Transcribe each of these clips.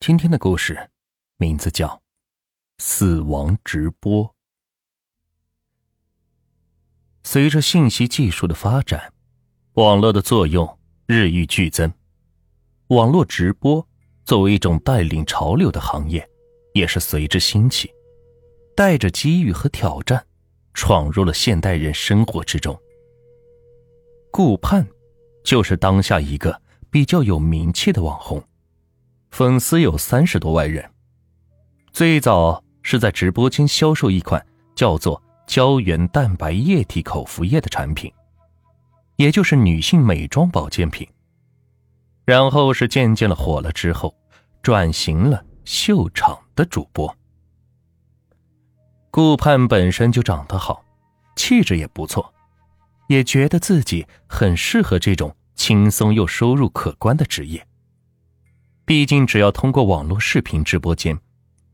今天的故事名字叫《死亡直播》。随着信息技术的发展，网络的作用日益剧增。网络直播作为一种带领潮流的行业，也是随之兴起，带着机遇和挑战，闯入了现代人生活之中。顾盼就是当下一个比较有名气的网红。粉丝有三十多万人，最早是在直播间销售一款叫做胶原蛋白液体口服液的产品，也就是女性美妆保健品。然后是渐渐的火了之后，转型了秀场的主播。顾盼本身就长得好，气质也不错，也觉得自己很适合这种轻松又收入可观的职业。毕竟，只要通过网络视频直播间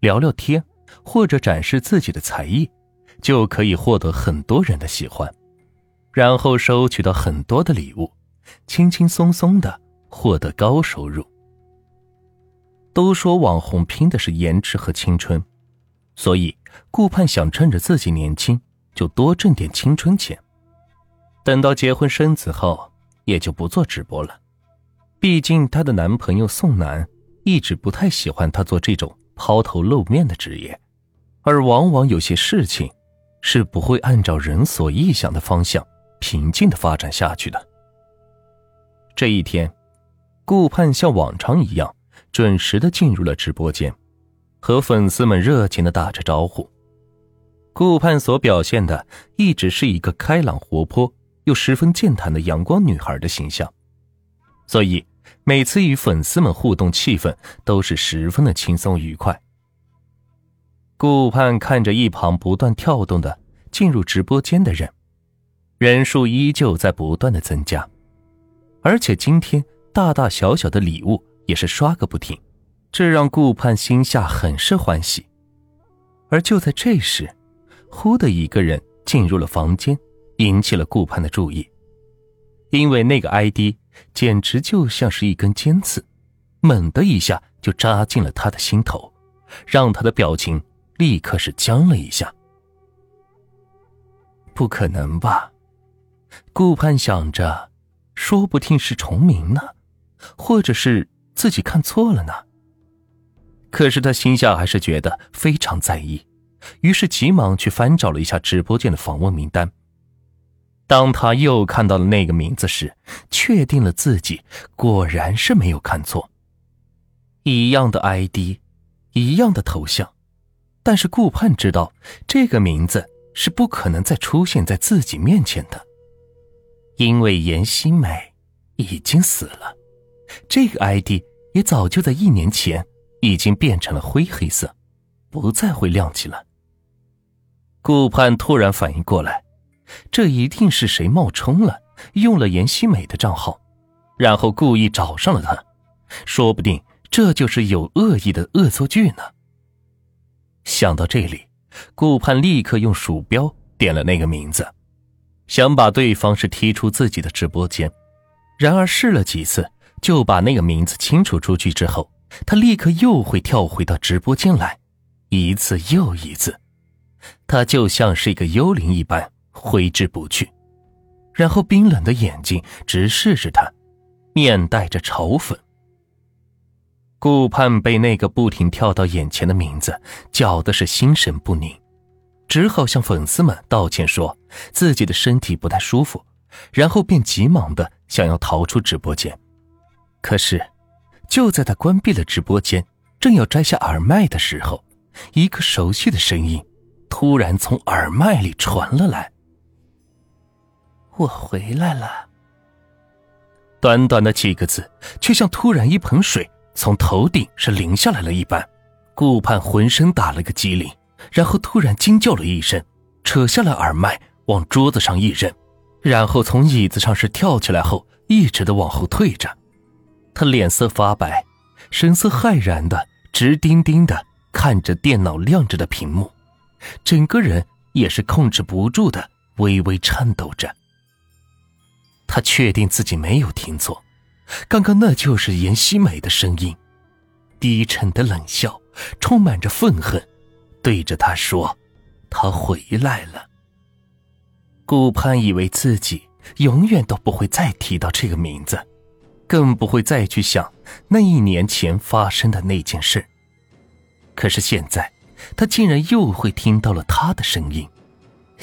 聊聊天，或者展示自己的才艺，就可以获得很多人的喜欢，然后收取到很多的礼物，轻轻松松的获得高收入。都说网红拼的是颜值和青春，所以顾盼想趁着自己年轻，就多挣点青春钱。等到结婚生子后，也就不做直播了。毕竟，她的男朋友宋楠一直不太喜欢他做这种抛头露面的职业，而往往有些事情是不会按照人所臆想的方向平静的发展下去的。这一天，顾盼像往常一样准时的进入了直播间，和粉丝们热情的打着招呼。顾盼所表现的一直是一个开朗活泼又十分健谈的阳光女孩的形象，所以。每次与粉丝们互动，气氛都是十分的轻松愉快。顾盼看着一旁不断跳动的进入直播间的人，人数依旧在不断的增加，而且今天大大小小的礼物也是刷个不停，这让顾盼心下很是欢喜。而就在这时，忽的一个人进入了房间，引起了顾盼的注意，因为那个 ID。简直就像是一根尖刺，猛的一下就扎进了他的心头，让他的表情立刻是僵了一下。不可能吧？顾盼想着，说不定是重名呢，或者是自己看错了呢。可是他心下还是觉得非常在意，于是急忙去翻找了一下直播间的访问名单。当他又看到了那个名字时，确定了自己果然是没有看错。一样的 ID，一样的头像，但是顾盼知道这个名字是不可能再出现在自己面前的，因为严希美已经死了，这个 ID 也早就在一年前已经变成了灰黑色，不再会亮起了。顾盼突然反应过来。这一定是谁冒充了，用了严希美的账号，然后故意找上了他，说不定这就是有恶意的恶作剧呢。想到这里，顾盼立刻用鼠标点了那个名字，想把对方是踢出自己的直播间。然而试了几次，就把那个名字清除出去之后，他立刻又会跳回到直播间来，一次又一次，他就像是一个幽灵一般。挥之不去，然后冰冷的眼睛直视着他，面带着嘲讽。顾盼被那个不停跳到眼前的名字搅的是心神不宁，只好向粉丝们道歉，说自己的身体不太舒服，然后便急忙的想要逃出直播间。可是，就在他关闭了直播间，正要摘下耳麦的时候，一个熟悉的声音突然从耳麦里传了来。我回来了。短短的几个字，却像突然一盆水从头顶是淋下来了一般。顾盼浑身打了个激灵，然后突然惊叫了一声，扯下了耳麦，往桌子上一扔，然后从椅子上是跳起来后，一直的往后退着。他脸色发白，神色骇然的直盯盯的看着电脑亮着的屏幕，整个人也是控制不住的微微颤抖着。他确定自己没有听错，刚刚那就是严希美的声音。低沉的冷笑，充满着愤恨，对着他说：“他回来了。”顾盼以为自己永远都不会再提到这个名字，更不会再去想那一年前发生的那件事。可是现在，他竟然又会听到了他的声音，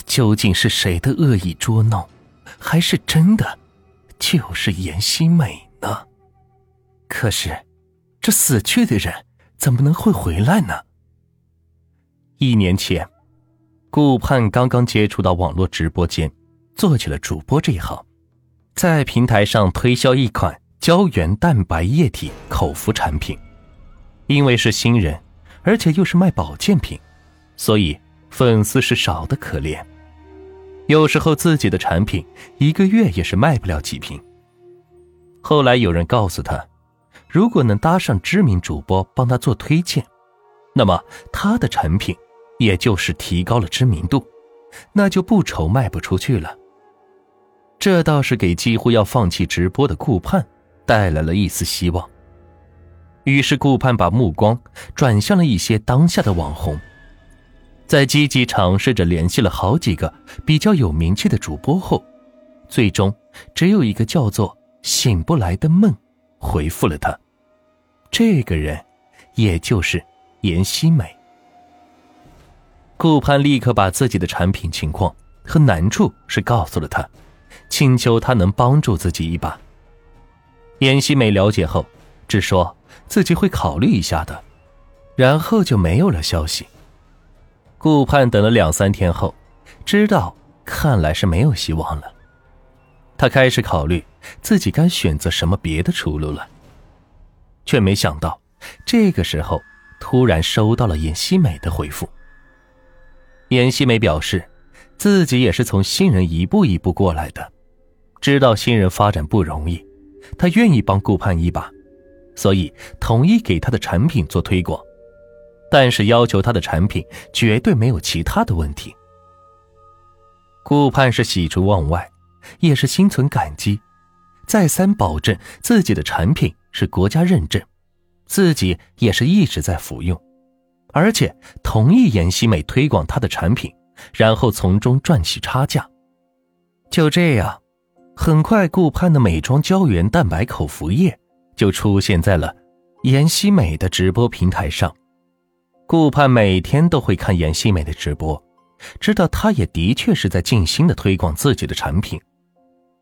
究竟是谁的恶意捉弄，还是真的就是严希美呢？可是，这死去的人怎么能会回来呢？一年前。顾盼刚刚接触到网络直播间，做起了主播这一行，在平台上推销一款胶原蛋白液体口服产品。因为是新人，而且又是卖保健品，所以粉丝是少的可怜。有时候自己的产品一个月也是卖不了几瓶。后来有人告诉他，如果能搭上知名主播帮他做推荐，那么他的产品。也就是提高了知名度，那就不愁卖不出去了。这倒是给几乎要放弃直播的顾盼带来了一丝希望。于是顾盼把目光转向了一些当下的网红，在积极尝试着联系了好几个比较有名气的主播后，最终只有一个叫做“醒不来的梦”回复了他。这个人，也就是严希美。顾盼立刻把自己的产品情况和难处是告诉了他，请求他能帮助自己一把。严希美了解后，只说自己会考虑一下的，然后就没有了消息。顾盼等了两三天后，知道看来是没有希望了，他开始考虑自己该选择什么别的出路了，却没想到这个时候突然收到了严希美的回复。严希美表示，自己也是从新人一步一步过来的，知道新人发展不容易，她愿意帮顾盼一把，所以同意给他的产品做推广，但是要求他的产品绝对没有其他的问题。顾盼是喜出望外，也是心存感激，再三保证自己的产品是国家认证，自己也是一直在服用。而且同意严希美推广她的产品，然后从中赚取差价。就这样，很快顾盼的美妆胶原蛋白口服液就出现在了严希美的直播平台上。顾盼每天都会看严希美的直播，知道她也的确是在尽心的推广自己的产品。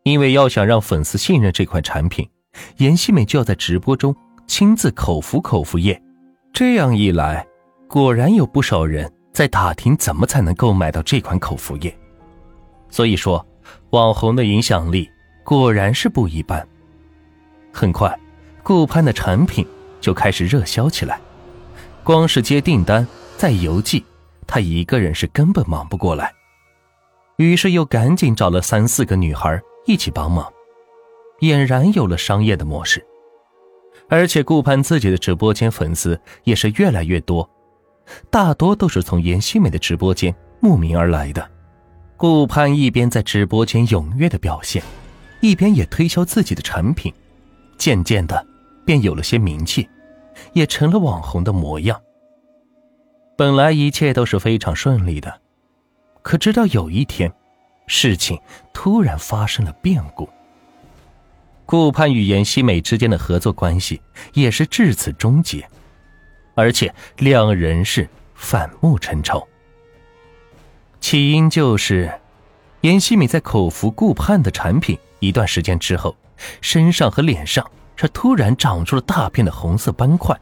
因为要想让粉丝信任这款产品，严希美就要在直播中亲自口服口服液。这样一来。果然有不少人在打听怎么才能购买到这款口服液，所以说，网红的影响力果然是不一般。很快，顾盼的产品就开始热销起来，光是接订单、在邮寄，他一个人是根本忙不过来，于是又赶紧找了三四个女孩一起帮忙，俨然有了商业的模式。而且顾盼自己的直播间粉丝也是越来越多。大多都是从严希美的直播间慕名而来的。顾盼一边在直播间踊跃的表现，一边也推销自己的产品，渐渐的便有了些名气，也成了网红的模样。本来一切都是非常顺利的，可直到有一天，事情突然发生了变故。顾盼与严希美之间的合作关系也是至此终结。而且两人是反目成仇。起因就是，严希美在口服顾盼的产品一段时间之后，身上和脸上是突然长出了大片的红色斑块，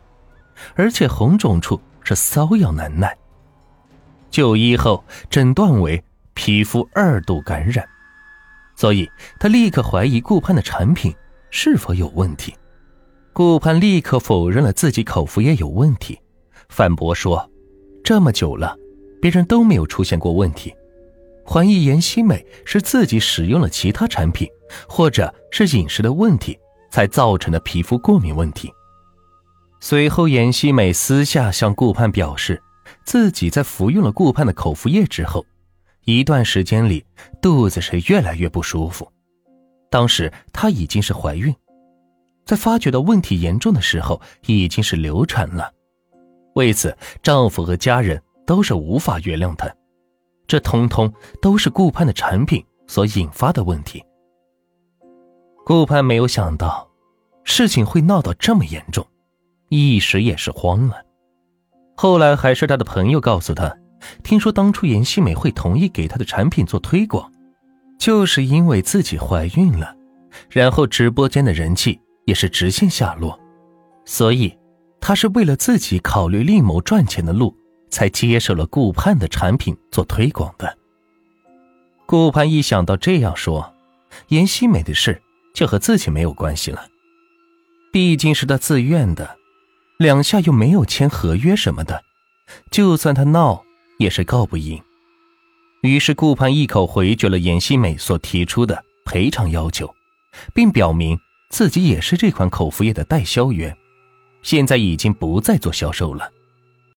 而且红肿处是瘙痒难耐。就医后诊断为皮肤二度感染，所以他立刻怀疑顾盼的产品是否有问题。顾盼立刻否认了自己口服液有问题，反驳说：“这么久了，别人都没有出现过问题，怀疑严希美是自己使用了其他产品，或者是饮食的问题才造成的皮肤过敏问题。”随后，严希美私下向顾盼表示，自己在服用了顾盼的口服液之后，一段时间里肚子是越来越不舒服，当时她已经是怀孕。在发觉到问题严重的时候，已经是流产了。为此，丈夫和家人都是无法原谅她。这通通都是顾盼的产品所引发的问题。顾盼没有想到，事情会闹到这么严重，一时也是慌了。后来还是他的朋友告诉他，听说当初颜希美会同意给他的产品做推广，就是因为自己怀孕了，然后直播间的人气也是直线下落，所以他是为了自己考虑另谋赚钱的路。才接受了顾盼的产品做推广的。顾盼一想到这样说，严希美的事就和自己没有关系了，毕竟是他自愿的，两下又没有签合约什么的，就算他闹也是告不赢。于是顾盼一口回绝了严希美所提出的赔偿要求，并表明自己也是这款口服液的代销员，现在已经不再做销售了。